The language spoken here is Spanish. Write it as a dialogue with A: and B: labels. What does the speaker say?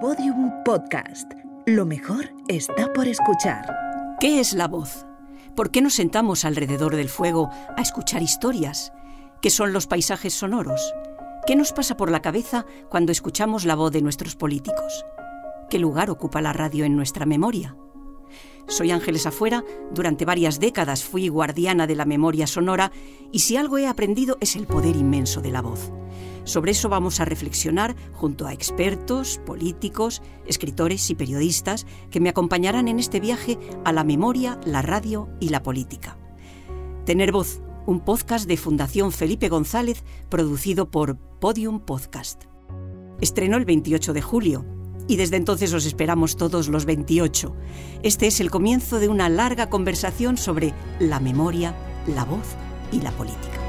A: Podium Podcast. Lo mejor está por escuchar.
B: ¿Qué es la voz? ¿Por qué nos sentamos alrededor del fuego a escuchar historias? ¿Qué son los paisajes sonoros? ¿Qué nos pasa por la cabeza cuando escuchamos la voz de nuestros políticos? ¿Qué lugar ocupa la radio en nuestra memoria? Soy Ángeles Afuera, durante varias décadas fui guardiana de la memoria sonora y si algo he aprendido es el poder inmenso de la voz. Sobre eso vamos a reflexionar junto a expertos, políticos, escritores y periodistas que me acompañarán en este viaje a la memoria, la radio y la política. Tener voz, un podcast de Fundación Felipe González producido por Podium Podcast. Estrenó el 28 de julio y desde entonces os esperamos todos los 28. Este es el comienzo de una larga conversación sobre la memoria, la voz y la política.